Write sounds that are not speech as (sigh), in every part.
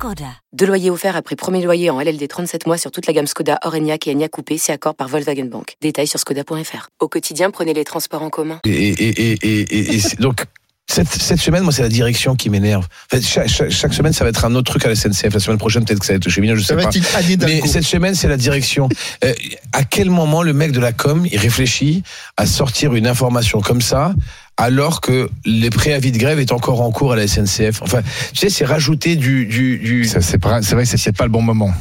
Skoda. Deux loyers offerts après premier loyer en LLD 37 mois sur toute la gamme Skoda, Orenia et Enya Coupé, c'est accord par Volkswagen Bank. Détails sur skoda.fr. Au quotidien, prenez les transports en commun. Et, et, et, et, et c'est- donc, cette, cette semaine, moi, c'est la direction qui m'énerve. En fait, chaque, chaque, chaque semaine, ça va être un autre truc à la SNCF. La semaine prochaine, peut-être que ça va être chez Cheminot, je Ça sais va pas. être une Anne Mais cette semaine, c'est la direction. Euh, à quel moment le mec de la com, il réfléchit à sortir une information comme ça alors que les préavis de grève est encore en cours à la SNCF. Enfin, tu sais, c'est rajouter du, du, du Ça, C'est vrai que c'est- pas le bon moment.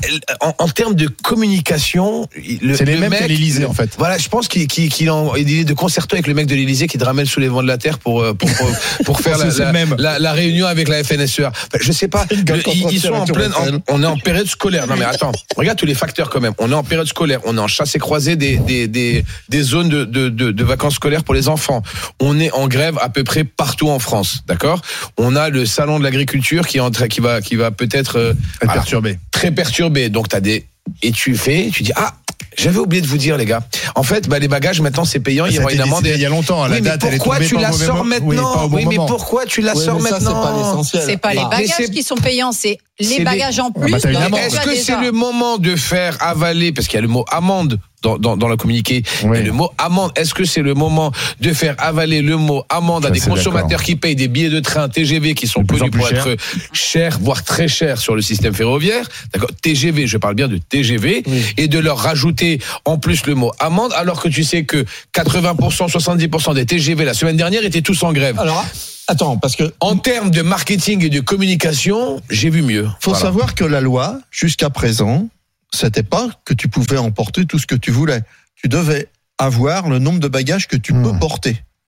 en, en termes de communication, le- C'est les le mêmes qu'à l'Élysée, en fait. Voilà, je pense qu'il en, il est de concerto avec le mec de l'Élysée qui te ramène sous les vents de la terre pour euh, pour pour, (laughs) pour faire la, que c'est la, le même. la- la réunion avec la FNSEA. Enfin, je sais pas, le- ils, ils sont en pleine, en- on est en période scolaire. Non mais attends, regarde tous les facteurs quand même. On est en période scolaire, on est en chasse et croisée des des des, des zones de, de, de, de vacances scolaires pour les enfants. On est en grève à peu près partout en France, d'accord? On a le salon de l'agriculture qui qui va qui va peut-être euh, Perturbé. très perturbé. Donc t'as des et tu fais, tu dis ah j'avais oublié de vous dire les gars. En fait, bah, les bagages maintenant c'est payant, il y aura une amende. il y a longtemps. La Oui, mais date, elle est pourquoi tu la sors maintenant Oui, mais pourquoi tu la sors mais ça, c'est maintenant pas l'essentiel. C'est pas les bagages qui sont payants, c'est les bagages en bah, plus. Est-ce que c'est le moment de faire avaler, parce qu'il y a le mot amende dans, dans, dans le communiqué, Oui. et le mot amende, est-ce que c'est le moment de faire avaler le mot amende à des consommateurs d'accord. qui payent des billets de train TGV qui sont De plus en connus pour plus être chers, voire très chers sur le système ferroviaire, d'accord TGV, je parle bien de TGV, et de leur rajouter en plus le mot amende, alors que tu sais que 80%, 70% des TGV la semaine dernière étaient tous en grève. Alors, attends, parce que En termes de marketing et de communication, j'ai vu mieux. faut Voilà. savoir que la loi, jusqu'à présent, c'était pas que tu pouvais emporter tout ce que tu voulais. Tu devais avoir le nombre de bagages que tu Hmm. peux porter.